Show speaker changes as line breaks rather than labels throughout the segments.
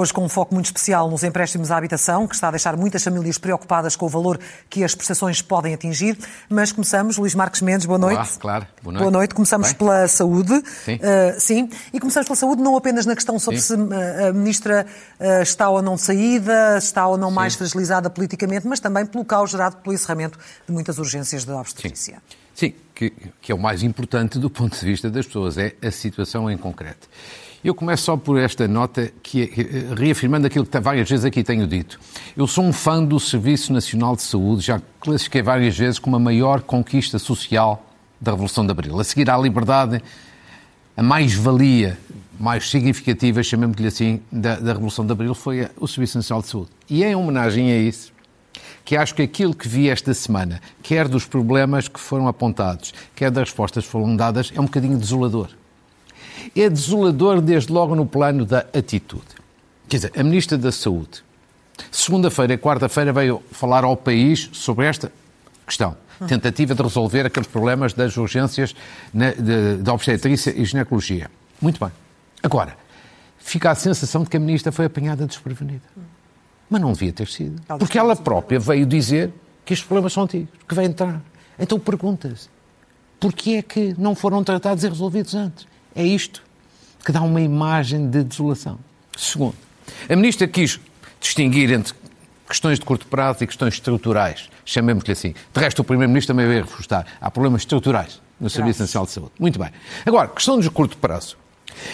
Hoje com um foco muito especial nos empréstimos à habitação, que está a deixar muitas famílias preocupadas com o valor que as prestações podem atingir. Mas começamos, Luís Marques Mendes, boa noite.
Olá, claro, boa noite.
Boa noite. Começamos Bem? pela saúde.
Sim. Uh,
sim. E começamos pela saúde não apenas na questão sobre sim. se a Ministra uh, está ou não saída, está ou não sim. mais fragilizada politicamente, mas também pelo caos gerado pelo encerramento de muitas urgências de obstetrícia.
Sim, sim que, que é o mais importante do ponto de vista das pessoas, é a situação em concreto. Eu começo só por esta nota, que é, reafirmando aquilo que várias vezes aqui tenho dito. Eu sou um fã do Serviço Nacional de Saúde, já classifiquei várias vezes como a maior conquista social da Revolução de Abril. A seguir à liberdade, a mais-valia mais significativa, chamemos-lhe assim, da, da, Revolução de Abril foi o Serviço Nacional de Saúde. E é em homenagem a isso que acho que aquilo que vi esta semana, quer dos problemas que foram apontados, quer das respostas que foram dadas, é um bocadinho desolador é desolador desde logo no plano da atitude. Quer dizer, a Ministra da Saúde, segunda-feira e quarta-feira veio falar ao país sobre esta questão. Tentativa de resolver aqueles problemas das urgências da obstetrícia e ginecologia. Muito bem. Agora, fica a sensação de que a Ministra foi apanhada desprevenida. Mas não devia ter sido. Porque ela própria veio dizer que estes problemas são antigos, que vai entrar. Então pergunta-se, porquê é que não foram tratados e resolvidos antes? É isto que dá uma imagem de desolação. Segundo, a ministra quis distinguir entre questões de curto prazo e questões estruturais, chamemos-lhe assim. De resto, o Primeiro-Ministro também veio reforçar. Há problemas estruturais no Serviço Nacional de Saúde. Muito bem. Agora, questão de curto prazo.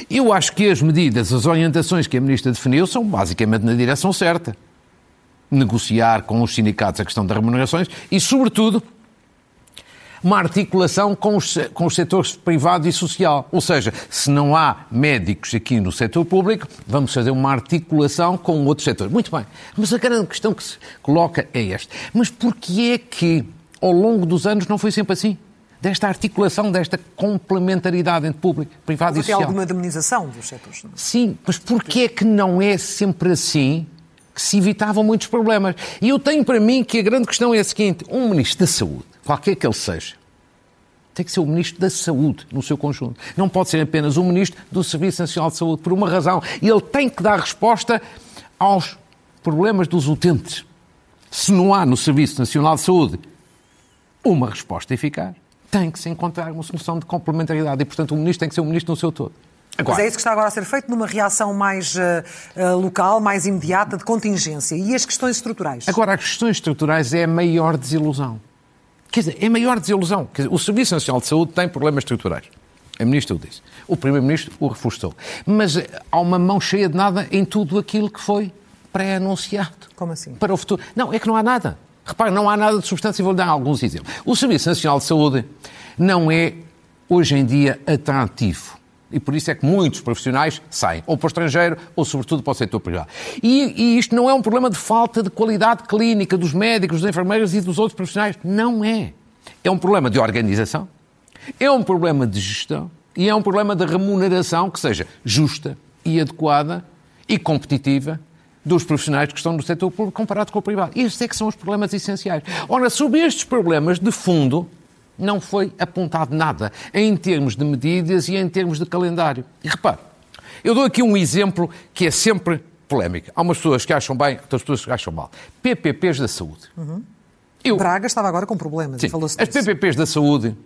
Eu acho que as medidas, as orientações que a Ministra definiu são basicamente na direção certa. Negociar com os sindicatos a questão das remunerações e, sobretudo, uma articulação com os, com os setores privado e social. Ou seja, se não há médicos aqui no setor público, vamos fazer uma articulação com outro setor. Muito bem. Mas a grande questão que se coloca é esta. Mas porquê é que, ao longo dos anos, não foi sempre assim? Desta articulação, desta complementaridade entre público, privado
mas
e social.
Mas alguma demonização dos setores? Não? É?
Sim, mas porquê é que não é sempre assim que se evitavam muitos problemas. E eu tenho para mim que a grande questão é a seguinte: um ministro da Saúde, qualquer que ele seja, tem que ser o Ministro da Saúde no seu conjunto. Não pode ser apenas o Ministro do Serviço Nacional de Saúde, por uma razão. Ele tem que dar resposta aos problemas dos utentes. Se não há no Serviço Nacional de Saúde uma resposta eficaz, tem que se encontrar uma solução de complementaridade e, portanto, o Ministro tem que ser o Ministro no seu todo.
Agora, Mas é isso que está agora a ser feito numa reação mais uh, local, mais imediata, de contingência. E as questões estruturais?
Agora, as questões estruturais é a maior desilusão. Quer dizer, é a maior desilusão. Dizer, o Serviço Nacional de Saúde tem problemas estruturais. A Ministra o disse. O Primeiro-Ministro o reforçou. Mas eh, há uma mão cheia de nada em tudo aquilo que foi pré-anunciado.
Como assim?
Para o futuro. Não, é que não há nada. Repare, não há nada de substância. Vou-lhe dar alguns exemplos. O Serviço Nacional de Saúde não é, hoje em dia, atrativo e por isso é que muitos profissionais saem, ou para o estrangeiro, ou sobretudo para o setor privado. E, e, isto não é um problema de falta de qualidade clínica dos médicos, dos enfermeiros e dos outros profissionais. Não é. É um problema de organização, é um problema de gestão e é um problema de remuneração que seja justa e adequada e competitiva dos profissionais que estão no setor público comparado com o privado. Estes é que são os problemas essenciais. Ora, sobre estes problemas de fundo, não foi apontado nada em termos de medidas e em termos de calendário. E repare, eu dou aqui um exemplo que é sempre polémico. Há umas pessoas que acham bem, outras pessoas que acham mal. PPPs da saúde.
Uhum. Eu... Braga estava agora com problemas.
Sim, as PPPs da saúde,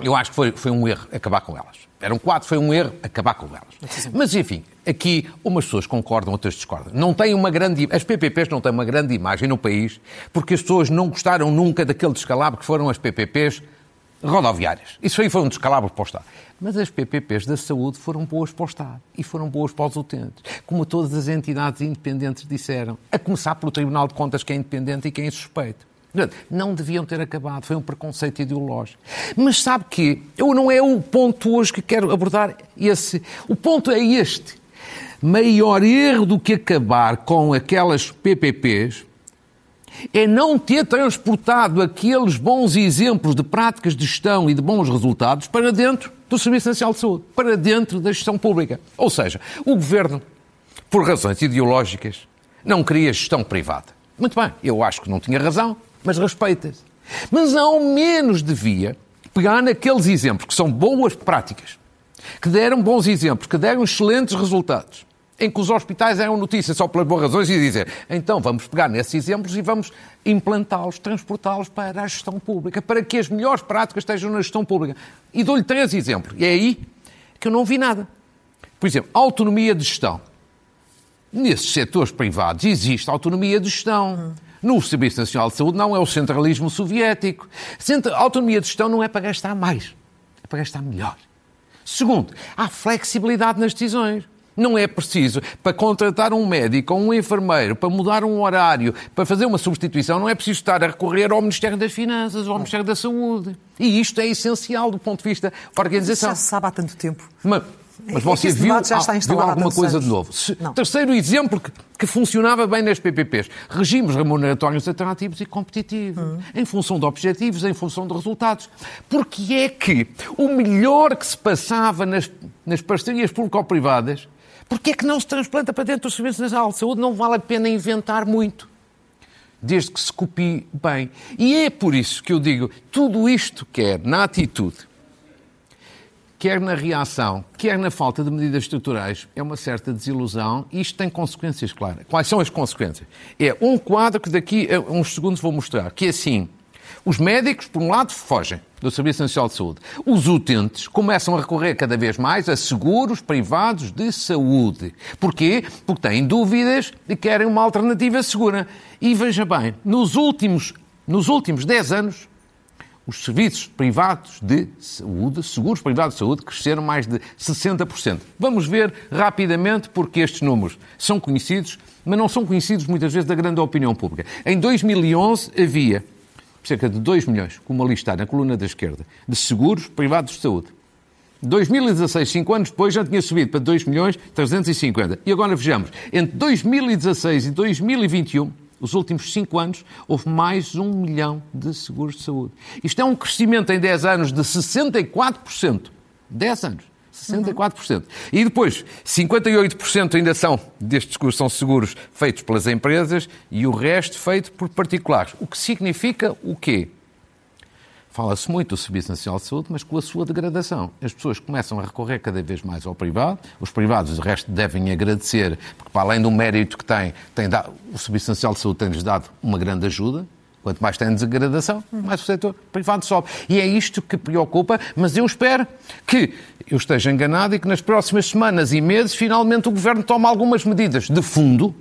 eu acho que foi, foi um erro acabar com elas. Eram quatro, foi um erro acabar com elas. Mas, enfim, aqui umas pessoas concordam, outras discordam. Não tem uma grande... As PPPs não têm uma grande imagem no país porque as pessoas não gostaram nunca daquele descalabro que foram as PPPs rodoviárias. Isso aí foi um descalabro para o Estado. Mas as PPPs da saúde foram boas para o Estado e foram boas para os utentes, como todas as entidades independentes disseram, a começar pelo Tribunal de Contas, que é independente e quem é suspeito. Não deviam ter acabado, foi um preconceito ideológico. Mas sabe que eu não é o ponto hoje que quero abordar esse. O ponto é este. Maior erro do que acabar com aquelas PPPs é não ter transportado aqueles bons exemplos de práticas de gestão e de bons resultados para dentro do Serviço Nacional de Saúde, para dentro da gestão pública. Ou seja, o governo, por razões ideológicas, não queria gestão privada. Muito bem, eu acho que não tinha razão, mas respeita-se. Mas ao menos devia pegar naqueles exemplos que são boas práticas, que deram bons exemplos, que deram excelentes resultados, em que os hospitais eram notícia só pelas boas razões e dizer então vamos pegar nesses exemplos e vamos implantá-los, transportá-los para a gestão pública, para que as melhores práticas estejam na gestão pública. E dou-lhe três exemplos. E é aí que eu não vi nada. Por exemplo, autonomia de gestão. Nesses setores privados existe autonomia de gestão. No Serviço Nacional de Saúde não é o centralismo soviético. A autonomia de gestão não é para gastar mais, é para gastar melhor. Segundo, há flexibilidade nas decisões. Não é preciso, para contratar um médico ou um enfermeiro, para mudar um horário, para fazer uma substituição, não é preciso estar a recorrer ao Ministério das Finanças ou ao Ministério da Saúde. E isto é essencial do ponto de vista da organização.
Isso já se sabe há tanto tempo.
Mas, mas você viu, viu, alguma coisa de novo? Se, terceiro exemplo que, que, funcionava bem nas PPPs. Regimes remuneratórios atrativos e competitivos. Hum. Em função de objetivos, em função de resultados. Porque é que o melhor que se passava nas, nas parcerias público-privadas Porquê é que não se transplanta para dentro dos serviços nacional de saúde? Não vale a pena inventar muito, desde que se copie bem. E é por isso que eu digo, tudo isto quer na atitude, quer na reação, quer na falta de medidas estruturais, é uma certa desilusão e isto tem consequências claras. Quais são as consequências? É um quadro que daqui a uns segundos vou mostrar, que é assim, os médicos, por um lado, fogem do Serviço Nacional de Saúde. Os utentes começam a recorrer cada vez mais a seguros privados de saúde. Porquê? Porque têm dúvidas e querem uma alternativa segura. E veja bem, nos últimos, nos últimos 10 anos, os serviços privados de saúde, seguros privados de saúde, cresceram mais de 60%. Vamos ver rapidamente porque estes números são conhecidos, mas não são conhecidos muitas vezes da grande opinião pública. Em 2011 havia cerca de 2 milhões, como ali está na coluna da esquerda, de seguros privados de saúde. 2016, cinco anos depois, já tinha subido para 2 milhões 350. E agora vejamos, entre 2016 e 2021, os últimos cinco anos, houve mais um milhão de seguros de saúde. Isto é um crescimento em 10 anos de 64%. 10 anos. 64%. Uhum. E depois, 58% ainda são destes seguros são seguros feitos pelas empresas e o resto feito por particulares. O que significa o quê? Fala-se muito do Serviço Nacional de Saúde, mas com a sua degradação. As pessoas começam a recorrer cada vez mais ao privado. Os privados, o resto, devem agradecer, porque para além do mérito que têm, tem dado, o Serviço Nacional de Saúde tem-lhes dado uma grande ajuda Quanto mais tem degradação, mais o setor privado sobe. E é isto que preocupa, mas eu espero que eu esteja enganado e que nas próximas semanas e meses, finalmente, o Governo tome algumas medidas de fundo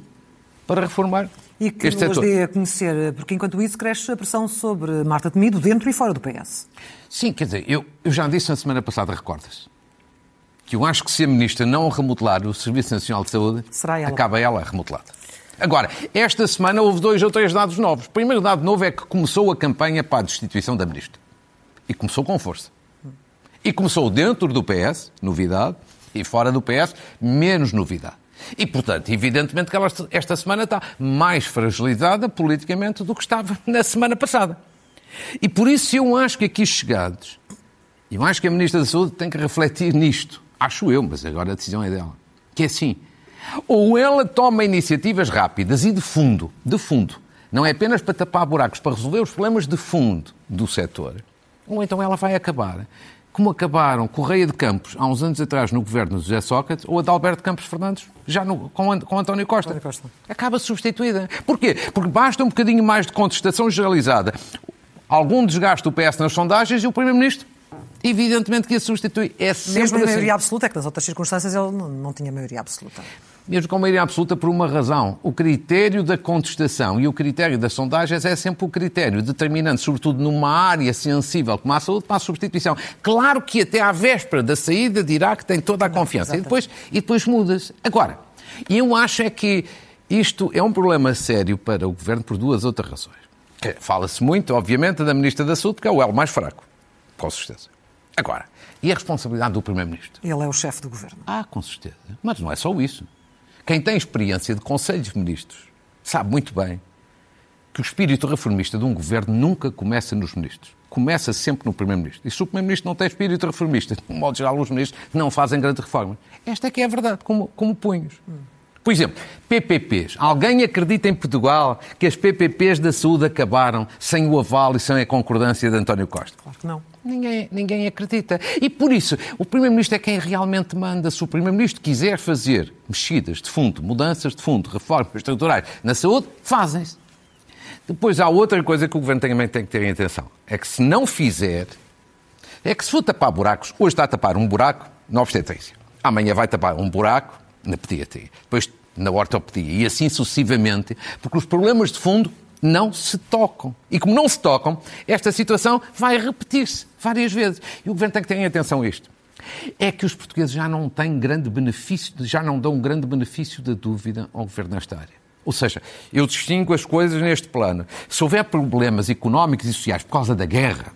para reformar
e que
este
nos dê a conhecer, porque enquanto isso cresce a pressão sobre Marta Temido dentro e fora do PS.
Sim, quer dizer, eu, eu já disse na semana passada, recordas que eu acho que se a Ministra não remodelar o Serviço Nacional de Saúde, ela. acaba ela remodelada. Agora, esta semana houve dois ou três dados novos. O primeiro dado novo é que começou a campanha para a destituição da Ministra. E começou com força. E começou dentro do PS, novidade, e fora do PS, menos novidade. E, portanto, evidentemente que ela esta semana está mais fragilizada politicamente do que estava na semana passada. E por isso eu acho que aqui chegados, eu acho que a Ministra da Saúde tem que refletir nisto. Acho eu, mas agora a decisão é dela. Que é assim, ou ela toma iniciativas rápidas e de fundo, de fundo, não é apenas para tapar buracos, para resolver os problemas de fundo do setor, ou então ela vai acabar como acabaram Correia de Campos há uns anos atrás no governo de José Sócrates ou a de Alberto Campos Fernandes já no, com, com António Costa. António Costa. Acaba substituída. Porquê? Porque basta um bocadinho mais de contestação generalizada, algum desgaste do PS nas sondagens e o Primeiro-Ministro evidentemente que a substitui. É sempre
Mesmo
a
maioria
assim.
absoluta, é que nas outras circunstâncias ele não, não tinha maioria absoluta
mesmo com maioria absoluta, por uma razão. O critério da contestação e o critério das sondagens é sempre o critério determinante, sobretudo numa área sensível como a saúde, para a substituição. Claro que até à véspera da saída dirá que tem toda a confiança e depois, e depois muda-se. Agora, eu acho é que isto é um problema sério para o Governo por duas outras razões. Fala-se muito, obviamente, da Ministra da Saúde, que é o elo mais fraco, com certeza. Agora, e a responsabilidade do Primeiro-Ministro?
Ele é o chefe do Governo.
Ah, com certeza. Mas não é só isso. Quem tem experiência de conselhos de ministros sabe muito bem que o espírito reformista de um governo nunca começa nos ministros. Começa sempre no Primeiro-Ministro. E se o Primeiro-Ministro não tem espírito reformista, de modo geral, os ministros não fazem grande reforma. Esta é que é a verdade, como, como punhos. Por exemplo, PPPs. Alguém acredita em Portugal que as PPPs da saúde acabaram sem o aval e sem a concordância de António Costa?
Claro que não.
Ninguém, ninguém acredita. E por isso, o Primeiro-Ministro é quem realmente manda. Se o Primeiro-Ministro quiser fazer mexidas de fundo, mudanças de fundo, reformas estruturais na saúde, fazem-se. Depois há outra coisa que o Governo também tem que ter em atenção. É que se não fizer, é que se for tapar buracos, hoje está a tapar um buraco na obstetrícia. Amanhã vai tapar um buraco na pediatria. Depois na ortopedia e assim sucessivamente, porque os problemas de fundo não se tocam. E como não se tocam, esta situação vai repetir-se várias vezes. E o Governo tem que ter em atenção isto. É que os portugueses já não têm grande benefício, já não dão um grande benefício da dúvida ao Governo nesta área. Ou seja, eu distingo as coisas neste plano. Se houver problemas económicos e sociais por causa da guerra,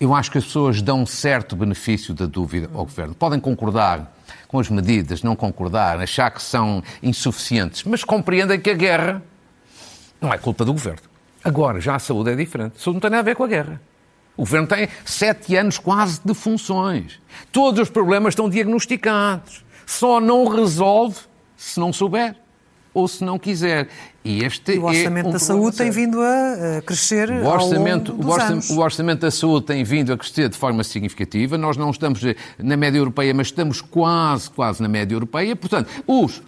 eu acho que as pessoas dão certo benefício da dúvida ao Governo. Podem concordar com as medidas, não concordar, achar que são insuficientes, mas compreendem que a guerra não é culpa do Governo. Agora, já a saúde é diferente. A saúde não tem nada a ver com a guerra. O Governo tem sete anos quase de funções. Todos os problemas estão diagnosticados. Só não resolve se não souber ou se não quiser.
E este e o orçamento é um da saúde tem vindo a crescer o orçamento, ao longo dos
o, orçamento,
anos.
o orçamento da saúde tem vindo a crescer de forma significativa. Nós não estamos na média europeia, mas estamos quase, quase na média europeia. Portanto, os,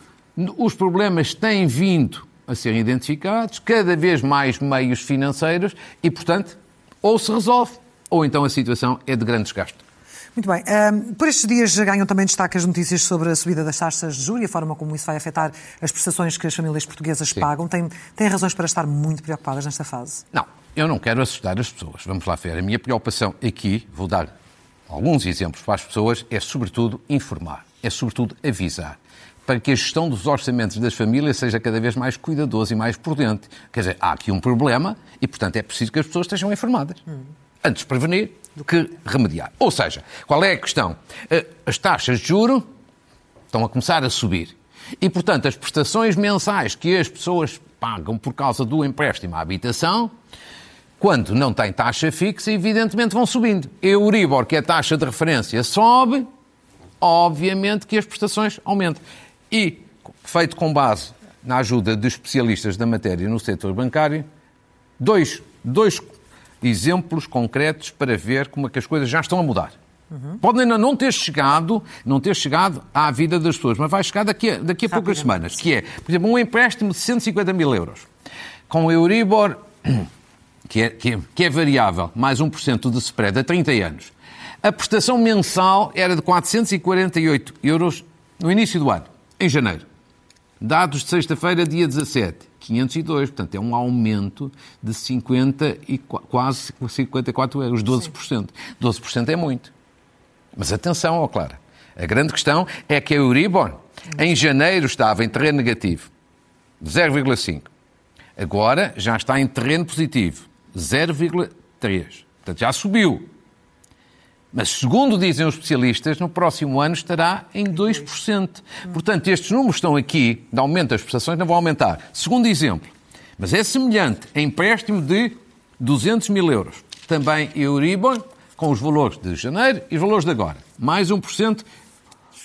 os problemas têm vindo a ser identificados, cada vez mais meios financeiros e, portanto, ou se resolve, ou então a situação é de grande desgaste.
Muito bem. Um, por estes dias ganham também destaque as notícias sobre a subida das taxas de juros e a forma como isso vai afetar as prestações que as famílias portuguesas Sim. pagam. Tem, tem razões para estar muito preocupadas nesta fase?
Não, eu não quero assustar as pessoas. Vamos lá ver. A minha preocupação aqui, vou dar alguns exemplos para as pessoas, é sobretudo informar, é sobretudo avisar para que a gestão dos orçamentos das famílias seja cada vez mais cuidadosa e mais prudente. Quer dizer, há aqui um problema e, portanto, é preciso que as pessoas estejam informadas. Hum. Antes de prevenir do que remediar. Ou seja, qual é a questão? Eh, as taxas de juro estão a começar a subir. E, portanto, as prestações mensais que as pessoas pagam por causa do empréstimo à habitação, quando não tem taxa fixa, evidentemente vão subindo. Euribor, que é a taxa de referência, sobe, obviamente que as prestações aumentam. E, feito com base na ajuda de especialistas da matéria no setor bancário, dois, dois exemplos concretos para ver como é que as coisas já estão a mudar. Uhum. Podem ainda não ter chegado, não ter chegado à vida das pessoas, mas vai chegar daqui a, daqui a poucas semanas, que é, por exemplo, um empréstimo de 150 mil euros, com o Euribor, que é, que é, que é variável, mais 1% de spread a 30 anos. A prestação mensal era de 448 euros no início do ano, em janeiro. Dados de sexta-feira, dia 17. 502, portanto é um aumento de 50 e quase 54 euros, 12%. 12% é muito. Mas atenção, ó Clara, a grande questão é que a Euribor em janeiro estava em terreno negativo, 0,5. Agora já está em terreno positivo, 0,3. Portanto, já subiu. Mas, segundo dizem os especialistas, no próximo ano estará em 2%. Portanto, estes números estão aqui, de aumento das prestações, não vão aumentar. Segundo exemplo, mas é semelhante a empréstimo de 200 mil euros. Também Euribor, com os valores de janeiro e os valores de agora. Mais 1%,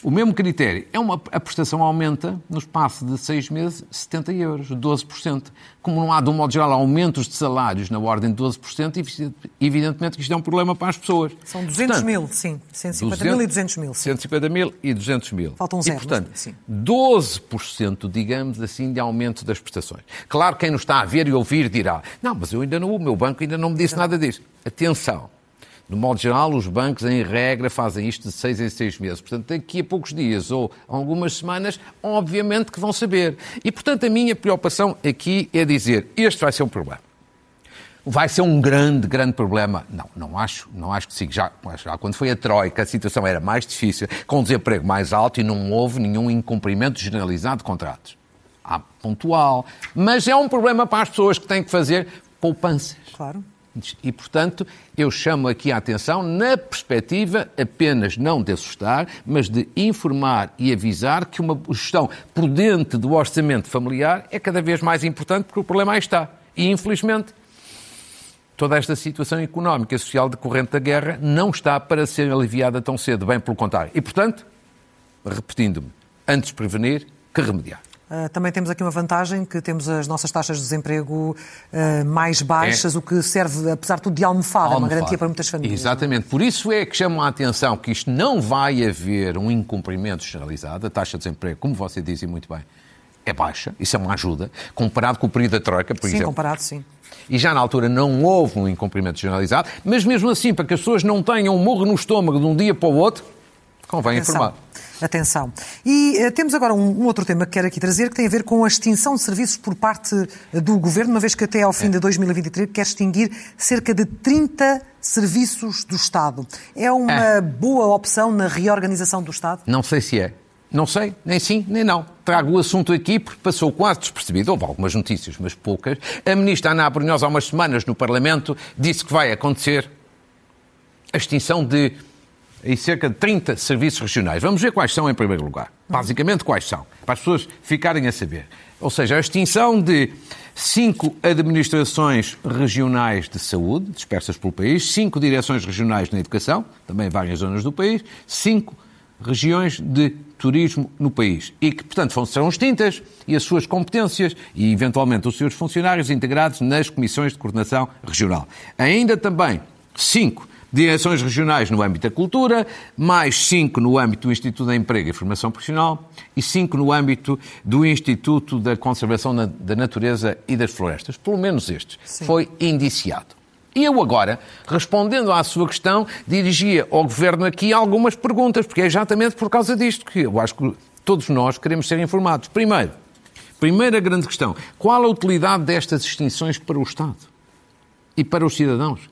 o mesmo critério. É uma, a prestação aumenta no espaço de seis meses 70 euros, 12%. Como não há, de um modo geral, aumentos de salários na ordem de 12%, evidentemente que isto é um problema para as pessoas.
São 200 portanto, mil, sim. 150 200, mil e 200 mil.
150 mil e 200 mil.
Faltam zero.
E, portanto, sim. 12%, digamos assim, de aumento das prestações. Claro, quem nos está a ver e ouvir dirá, não, mas eu ainda não, o meu banco ainda não me disse nada disso. Atenção no modo geral, os bancos, em regra, fazem isto de seis em seis meses. Portanto, daqui a poucos dias ou algumas semanas, obviamente que vão saber. E, portanto, a minha preocupação aqui é dizer: este vai ser um problema. Vai ser um grande, grande problema. Não, não acho, não acho que sim. Já, já quando foi a Troika, a situação era mais difícil, com desemprego mais alto e não houve nenhum incumprimento generalizado de contratos. Há pontual. Mas é um problema para as pessoas que têm que fazer poupanças.
Claro.
E, portanto, eu chamo aqui a atenção na perspectiva apenas não de assustar, mas de informar e avisar que uma gestão prudente do orçamento familiar é cada vez mais importante porque o problema aí está. E, infelizmente, toda esta situação económica e social decorrente da guerra não está para ser aliviada tão cedo, bem pelo contrário. E, portanto, repetindo-me, antes prevenir que remediar.
Uh, também temos aqui uma vantagem, que temos as nossas taxas de desemprego uh, mais baixas, é. o que serve, apesar de tudo, de almofada, uma garantia para muitas famílias.
É? Exatamente. Por isso é que chamo a atenção que isto não vai haver um incumprimento generalizado. A taxa de desemprego, como você disse muito bem, é baixa. Isso é uma ajuda. Comparado com o período da Troika, por
sim,
exemplo.
Sim, comparado, sim.
E já na altura não houve um incumprimento generalizado, mas mesmo assim, para que as pessoas não tenham um morro no estômago de um dia para o outro, convém Atenção. informar.
Atenção. E uh, temos agora um, um, outro tema que quero aqui trazer, que tem a ver com a extinção de serviços por parte eh, do Governo, uma vez que até ao fim é. de 2023 quer extinguir cerca de 30 serviços do Estado. É uma é. boa opção na reorganização do Estado?
Não sei se é. Não sei, nem sim, nem não. Trago o assunto aqui porque passou quase despercebido. Houve algumas notícias, mas poucas. A ministra Ana Abrunhosa, há umas semanas no Parlamento, disse que vai acontecer a extinção de e cerca de 30 serviços regionais. Vamos ver quais são em primeiro lugar. Basicamente, quais são? Para as pessoas ficarem a saber. Ou seja, a extinção de cinco administrações regionais de saúde, dispersas pelo país, cinco direções regionais na educação, também em várias zonas do país, cinco regiões de turismo no país e que, portanto, serão extintas e as suas competências e, eventualmente, os seus funcionários integrados nas comissões de coordenação regional. Ainda também cinco direções regionais no âmbito da cultura, mais cinco no âmbito do Instituto da Emprego e Formação Profissional e cinco no âmbito do Instituto da Conservação da Natureza e das Florestas. Pelo menos estes. Sim. Foi indiciado. E eu agora, respondendo à sua questão, dirigia ao Governo aqui algumas perguntas, porque é exatamente por causa disto que eu acho que todos nós queremos ser informados. Primeiro, primeira grande questão, qual a utilidade destas extinções para o Estado e para os cidadãos?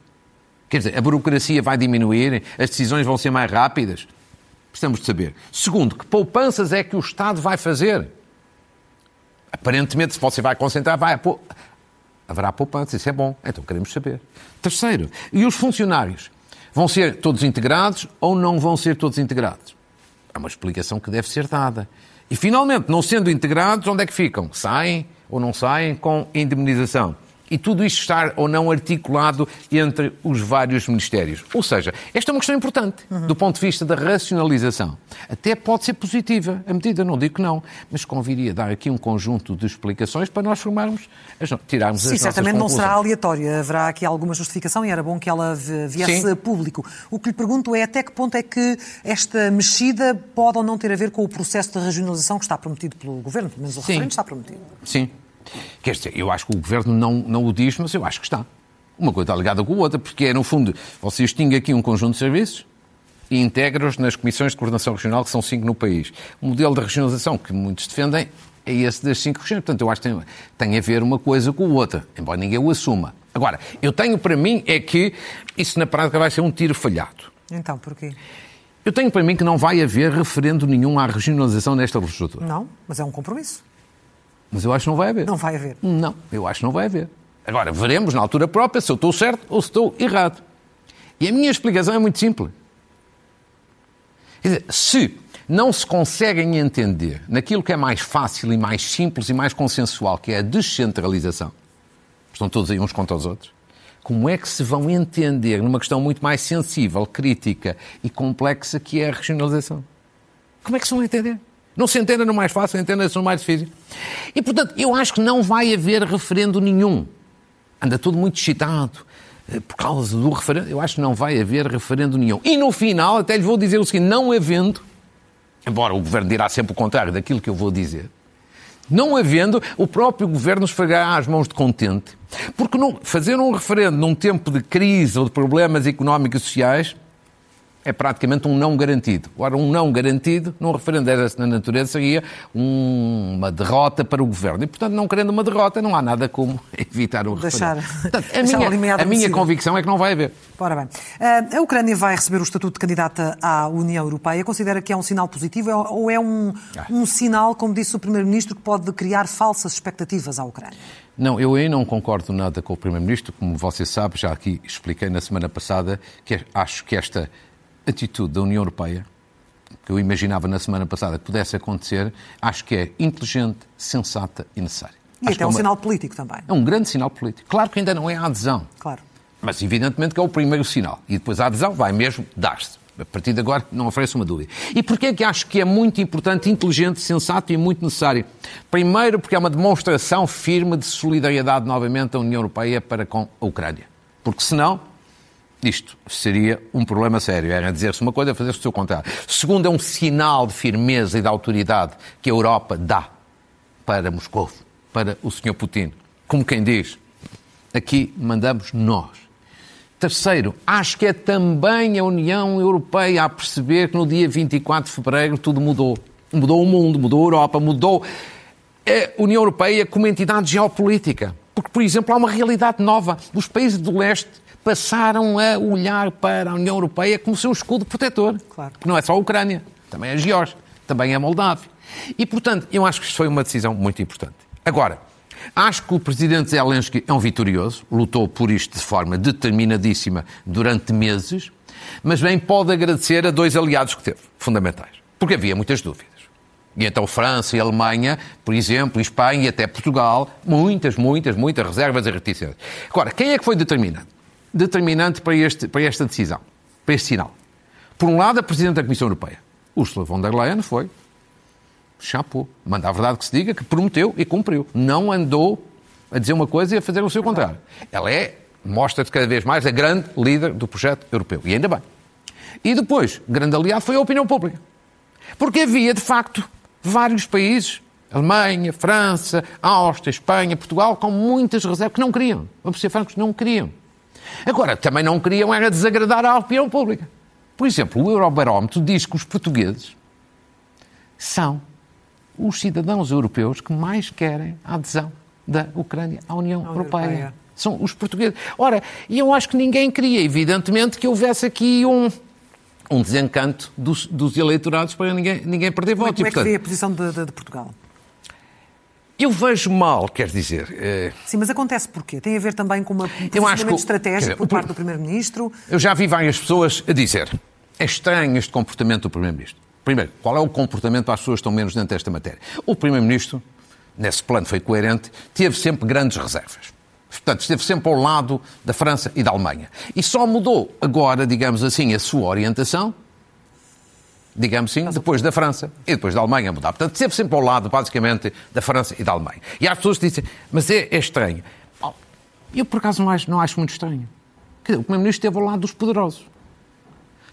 Quer dizer, a burocracia vai diminuir, as decisões vão ser mais rápidas? Precisamos de saber. Segundo, que poupanças é que o Estado vai fazer? Aparentemente, se você vai concentrar, vai. Haverá poupança, isso é bom. Então queremos saber. Terceiro, e os funcionários? Vão ser todos integrados ou não vão ser todos integrados? É uma explicação que deve ser dada. E finalmente, não sendo integrados, onde é que ficam? Saem ou não saem com indemnização? E tudo isto estar ou não articulado entre os vários ministérios. Ou seja, esta é uma questão importante uhum. do ponto de vista da racionalização. Até pode ser positiva a medida, não digo que não, mas conviria dar aqui um conjunto de explicações para nós formarmos, as, tirarmos
Sim,
as
certamente não será aleatória, haverá aqui alguma justificação e era bom que ela viesse Sim. a público. O que lhe pergunto é até que ponto é que esta mexida pode ou não ter a ver com o processo de regionalização que está prometido pelo Governo, pelo menos o referendo está prometido.
Sim. Quer dizer, eu acho que o Governo não, não o diz, mas eu acho que está. Uma coisa está ligada com a outra, porque é, no fundo, você extingue aqui um conjunto de serviços e integra-os nas comissões de coordenação regional, que são cinco no país. O modelo de regionalização que muitos defendem é esse das cinco regiões. Portanto, eu acho que tem, tem a ver uma coisa com a outra, embora ninguém o assuma. Agora, eu tenho para mim é que isso na prática vai ser um tiro falhado.
Então, porquê?
Eu tenho para mim que não vai haver referendo nenhum à regionalização nesta legislatura.
Não, mas é um compromisso.
Mas eu acho que não vai haver.
Não vai haver.
Não, eu acho que não vai haver. Agora, veremos na altura própria se eu estou certo ou se estou errado. E a minha explicação é muito simples. Quer dizer, se não se conseguem entender naquilo que é mais fácil e mais simples e mais consensual, que é a descentralização, estão todos aí uns contra os outros, como é que se vão entender numa questão muito mais sensível, crítica e complexa que é a regionalização? Como é que se vão entender? Não se entenda no mais fácil, entenda-se no mais difícil. E, portanto, eu acho que não vai haver referendo nenhum. Anda tudo muito excitado eh, por causa do referendo. Eu acho que não vai haver referendo nenhum. E no final, até lhe vou dizer o seguinte: não havendo, embora o governo dirá sempre o contrário daquilo que eu vou dizer, não havendo, o próprio governo esfregará as mãos de contente. Porque não, fazer um referendo num tempo de crise ou de problemas económicos e sociais é praticamente um não garantido. Ora, um não garantido, num referendo dessa natureza, seria uma derrota para o governo. E, portanto, não querendo uma derrota, não há nada como evitar o
Deixar,
referendo. Portanto, a minha, a minha convicção é que não vai haver.
Ora bem. Eh, a Ucrânia vai receber o estatuto de candidata à União Europeia. Considera que é um sinal positivo ou é um, ah. um sinal, como disse o Primeiro-Ministro, que pode criar falsas expectativas à Ucrânia?
Não, eu aí não concordo nada com o Primeiro-Ministro. Como você sabe, já aqui expliquei na semana passada que acho que esta atitude da União Europeia, que eu imaginava na semana passada que pudesse acontecer, acho que é inteligente, sensata e necessária.
E
acho
até é um uma... sinal político também.
É um grande sinal político. Claro que ainda não é a adesão.
Claro.
Mas evidentemente que é o primeiro sinal. E depois a adesão vai mesmo dar-se. A partir de agora não oferece uma dúvida. E porquê é que acho que é muito importante, inteligente, sensato e muito necessário? Primeiro, porque é uma demonstração firme de solidariedade novamente da União Europeia para com a Ucrânia. Porque senão, isto seria um problema sério. Era dizer-se uma coisa fazer-se o seu contrário. Segundo, é um sinal de firmeza e de autoridade que a Europa dá para Moscou, para o Sr. Putin. Como quem diz, aqui mandamos nós. Terceiro, acho que é também a União Europeia a perceber que no dia 24 de fevereiro tudo mudou. Mudou o mundo, mudou a Europa, mudou a União Europeia como entidade geopolítica. Porque, por exemplo, há uma realidade nova. Os países do leste passaram a olhar para a União Europeia como seu escudo protetor.
Claro.
Que não é só a Ucrânia, também é a Geórgia, também é a Moldávia. E, portanto, eu acho que isto foi uma decisão muito importante. Agora, acho que o presidente Zelensky é um vitorioso, lutou por isto de forma determinadíssima durante meses, mas bem pode agradecer a dois aliados que teve, fundamentais, porque havia muitas dúvidas. E então França e Alemanha, por exemplo, Espanha e até Portugal, muitas, muitas, muitas reservas e reticências. Agora, quem é que foi determinante? Determinante para, este, para esta decisão, para este sinal. Por um lado, a Presidente da Comissão Europeia, Ursula von der Leyen, foi chapou. Manda a verdade que se diga que prometeu e cumpriu. Não andou a dizer uma coisa e a fazer o seu contrário. Ela é, mostra-se cada vez mais, a grande líder do projeto europeu. E ainda bem. E depois, grande aliado foi a opinião pública. Porque havia, de facto, vários países, Alemanha, França, Áustria, Espanha, Portugal, com muitas reservas que não queriam. Vamos ser francos, não queriam. Agora, também não queriam era desagradar a opinião pública. Por exemplo, o Eurobarómetro diz que os portugueses são os cidadãos europeus que mais querem a adesão da Ucrânia à União Europeia.
Europeia.
São os portugueses. Ora, e eu acho que ninguém queria, evidentemente, que houvesse aqui um, um desencanto dos, dos eleitorados para ninguém, ninguém perder
Como é,
voto.
como é que vê a posição de, de- de Portugal?
Eu vejo mal, quer dizer, eh,
Sim, mas acontece porquê? Tem a ver também com uma, um
acho que
estratégico
dizer,
por parte do Primeiro-Ministro.
Eu já vi várias pessoas a dizer é estranho este comportamento do Primeiro-Ministro. Primeiro, qual é o comportamento para as pessoas que estão menos dentro desta matéria? O Primeiro-Ministro, nesse plano foi coerente, teve sempre grandes reservas. Portanto, esteve sempre ao lado da França e da Alemanha. E só mudou agora, digamos assim, a sua orientação, digamos assim, depois da França e depois da Alemanha mudar. Portanto, esteve sempre ao lado, basicamente, da França e da Alemanha. E há pessoas que dizem, mas é, é estranho. Oh, Eu, por acaso, não acho, não acho muito estranho. Dizer, o Primeiro-Ministro esteve ao lado dos poderosos.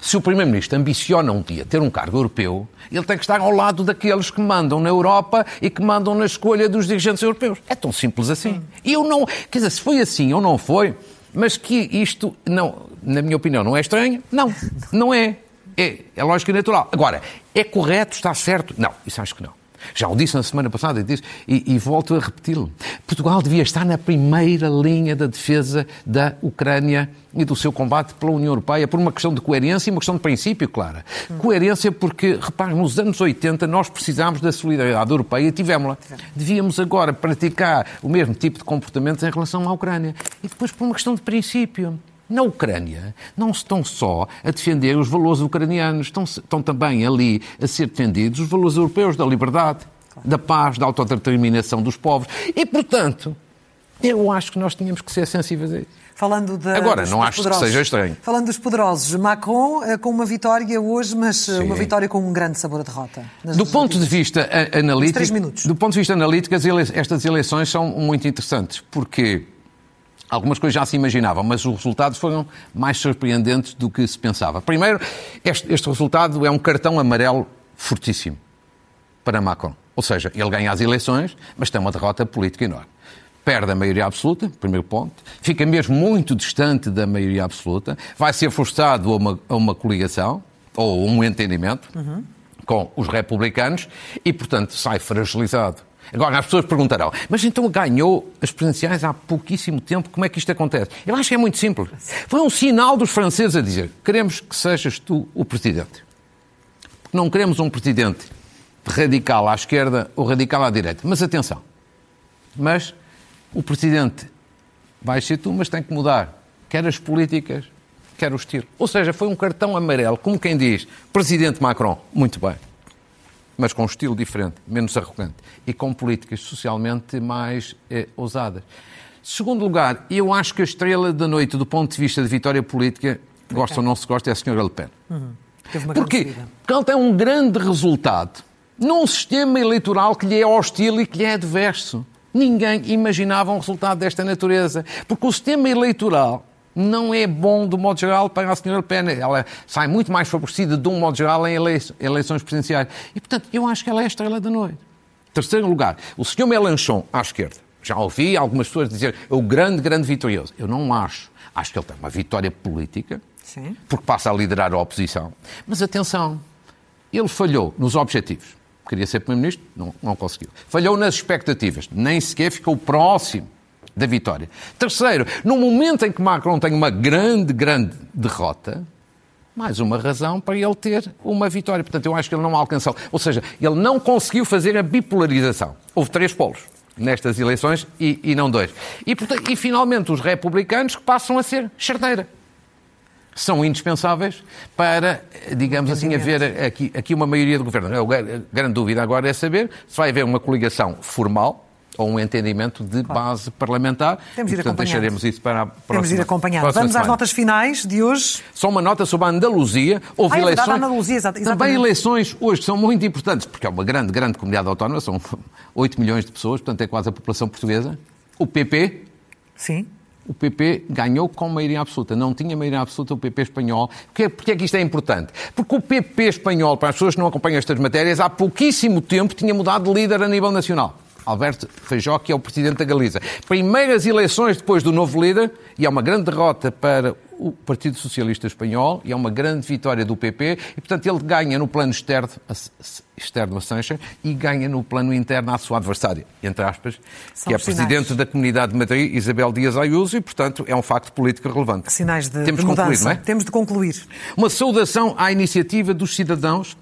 Se o Primeiro-Ministro ambiciona um dia ter um cargo europeu, ele tem que estar ao lado daqueles que mandam na Europa e que mandam na escolha dos dirigentes europeus. É tão simples assim. E eu não. Quer dizer, se foi assim ou não foi, mas que isto, não, na minha opinião, não é estranho, não. Não é. É, é lógico e natural. Agora, é correto, está certo? Não, isso acho que não. Já o disse na semana passada e, disse, e, e volto a repeti-lo. Portugal devia estar na primeira linha da defesa da Ucrânia e do seu combate pela União Europeia por uma questão de coerência e uma questão de princípio, Clara. Coerência porque, repare, nos anos 80 nós precisámos da solidariedade europeia e tivemos-la. Devíamos agora praticar o mesmo tipo de comportamentos em relação à Ucrânia. E depois por uma questão de princípio. Na Ucrânia não estão só a defender os valores ucranianos, estão, estão também ali a ser defendidos os valores europeus da liberdade, da paz, da autodeterminação dos povos. E, portanto, eu acho que nós tínhamos que ser sensíveis a isso.
Falando da,
Agora, não acho que
poderosos.
seja estranho.
Falando dos poderosos, Macron eh, com uma vitória hoje, mas eh,
Sim.
uma vitória com um grande sabor a derrota. Nas
Do ponto de vista analítico,
três minutos.
do ponto de vista analítico, estas eleições são muito interessantes, porque algumas coisas já se imaginavam, mas os resultados foram mais surpreendentes do que se pensava. Primeiro, este, este resultado é um cartão amarelo fortíssimo para Macron. Ou seja, ele ganha as eleições, mas tem uma derrota política enorme. Perde a maioria absoluta, primeiro ponto. Fica mesmo muito distante da maioria absoluta. Vai ser forçado a uma, a uma coligação, ou um entendimento, com os republicanos, e, portanto, sai fragilizado. Agora, as pessoas perguntarão, mas então ganhou as presidenciais há pouquíssimo tempo, como é que isto acontece? Eu acho que é muito simples. Foi um sinal dos franceses a dizer, queremos que sejas tu o presidente. Porque não queremos um presidente radical à esquerda ou radical à direita. Mas atenção, mas o presidente vai ser tu, mas tem que mudar quer as políticas, quer o estilo. Ou seja, foi um cartão amarelo, como quem diz, presidente Macron, muito bem, mas com um estilo diferente, menos arrogante e com políticas socialmente mais eh, ousadas. Segundo lugar, eu acho que a estrela da noite, do ponto de vista de vitória política, gosta ou não se gosta, é a senhora Le Pen. Porquê? Porque ele tem um grande resultado num sistema eleitoral que lhe é hostil e que lhe é adverso. Ninguém imaginava um resultado desta natureza. Porque o sistema eleitoral não é bom, do modo geral, para a senhora Le Pen. Ela sai muito mais favorecida, de um modo geral, em eleições presidenciais. E, portanto, eu acho que ela é a estrela da noite. Terceiro lugar, o senhor Melanchon, à esquerda. Já ouvi algumas pessoas dizer é o grande, grande vitorioso. Eu não acho. Acho que ele tem uma vitória política, Sim. porque passa a liderar a oposição. Mas atenção, ele falhou nos objetivos. Queria ser Primeiro-Ministro, não, não conseguiu. Falhou nas expectativas, nem sequer ficou próximo da vitória. Terceiro, no momento em que Macron tem uma grande, grande derrota, mais uma razão para ele ter uma vitória. Portanto, eu acho que ele não alcançou. Ou seja, ele não conseguiu fazer a bipolarização. Houve três polos nestas eleições e, e não dois. E, portanto, e finalmente os republicanos que passam a ser charteira. São indispensáveis para, digamos assim, haver aqui, aqui uma maioria do governo. A grande dúvida agora é saber se vai haver uma coligação formal, ou um entendimento de claro. base parlamentar.
Temos
ir portanto, deixaremos isso para a próxima
Temos ir acompanhando. Vamos
semana.
às notas finais de hoje.
Só uma nota sobre a Andaluzia. Houve
ah, é
eleições.
Verdade, Andaluzia, exatamente.
Também eleições hoje são muito importantes, porque é uma grande, grande comunidade autónoma, são 8 milhões de pessoas, portanto é quase a população portuguesa. O PP.
Sim
o PP ganhou com maioria absoluta. Não tinha maioria absoluta o PP espanhol. Porquê, porquê é que isto é importante? Porque o PP espanhol, para as pessoas que não acompanham estas matérias, há pouquíssimo tempo tinha mudado de líder a nível nacional. Alberto Feijó, que é o presidente da Galiza. Primeiras eleições depois do novo líder, e é uma grande derrota para o Partido Socialista Espanhol, e é uma grande vitória do PP, e portanto ele ganha no plano externo, externo a Sancha, e ganha no plano interno à sua adversária, entre aspas, São que é a Presidente da Comunidade de Madrid, Isabel Dias Ayuso, e portanto é um facto político relevante.
Sinais de, Temos de. Concluir, não é? Temos de concluir.
Uma saudação à iniciativa dos cidadãos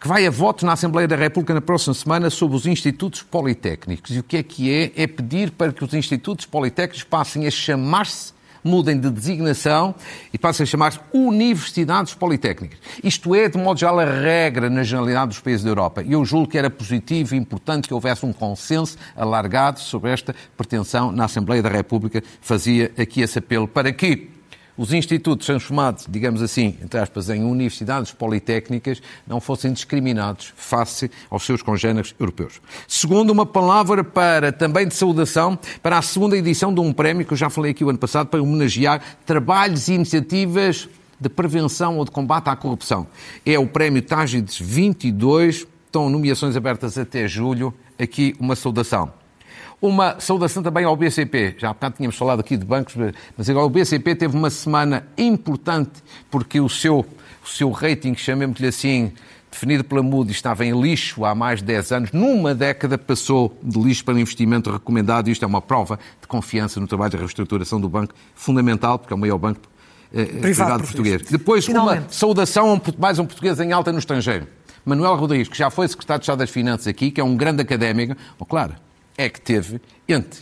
que vai a voto na Assembleia da República na próxima semana sobre os institutos politécnicos. E o que é que é? É pedir para que os institutos politécnicos passem a chamar-se mudem de designação e passem a chamar-se universidades politécnicas. Isto é, de modo geral, a regra na generalidade dos países da Europa. E eu julgo que era positivo e importante que houvesse um consenso alargado sobre esta pretensão na Assembleia da República. Fazia aqui esse apelo para que os institutos transformados, digamos assim, entre aspas, em universidades politécnicas, não fossem discriminados face aos seus congêneres europeus. Segundo, uma palavra para, também de saudação, para a segunda edição de um prémio que eu já falei aqui o ano passado, para homenagear trabalhos e iniciativas de prevenção ou de combate à corrupção. É o prémio Tágides 22, estão nomeações abertas até julho. Aqui uma saudação. Uma saudação também ao BCP. Já há bocado tínhamos falado aqui de bancos, mas agora o BCP teve uma semana importante porque o seu, o seu rating, chamemos-lhe assim, definido pela Moody, estava em lixo há mais de 10 anos. Numa década passou de lixo para investimento recomendado e isto é uma prova de confiança no trabalho de reestruturação do banco, fundamental, porque é o maior banco eh, privado, privado português. Depois, Finalmente. uma saudação a mais um português em alta no estrangeiro. Manuel Rodrigues, que já foi secretário de Estado das Finanças aqui, que é um grande académico. Oh, claro, é que teve entre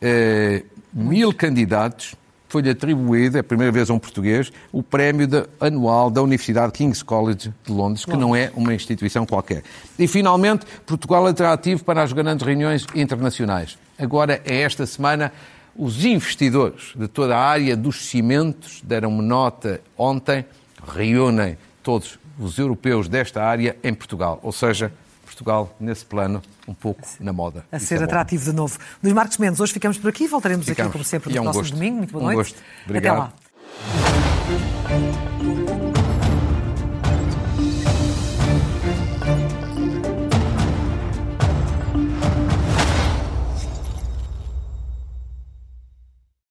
eh, mil candidatos, foi-lhe atribuído, é a primeira vez a um português, o prémio de, anual da Universidade King's College de Londres, que não é uma instituição qualquer. E, finalmente, Portugal atrativo para as grandes reuniões internacionais. Agora, é esta semana, os investidores de toda a área dos cimentos deram-me nota ontem, reúnem todos os europeus desta área em Portugal. Ou seja, Portugal, nesse plano, um pouco na moda.
A ser é atrativo de novo. Luís Marcos Mendes, hoje ficamos por aqui, voltaremos ficamos. aqui, como sempre, no é um próximo
gosto.
domingo. Muito boa
um
noite.
Gosto. Obrigado.
Até lá.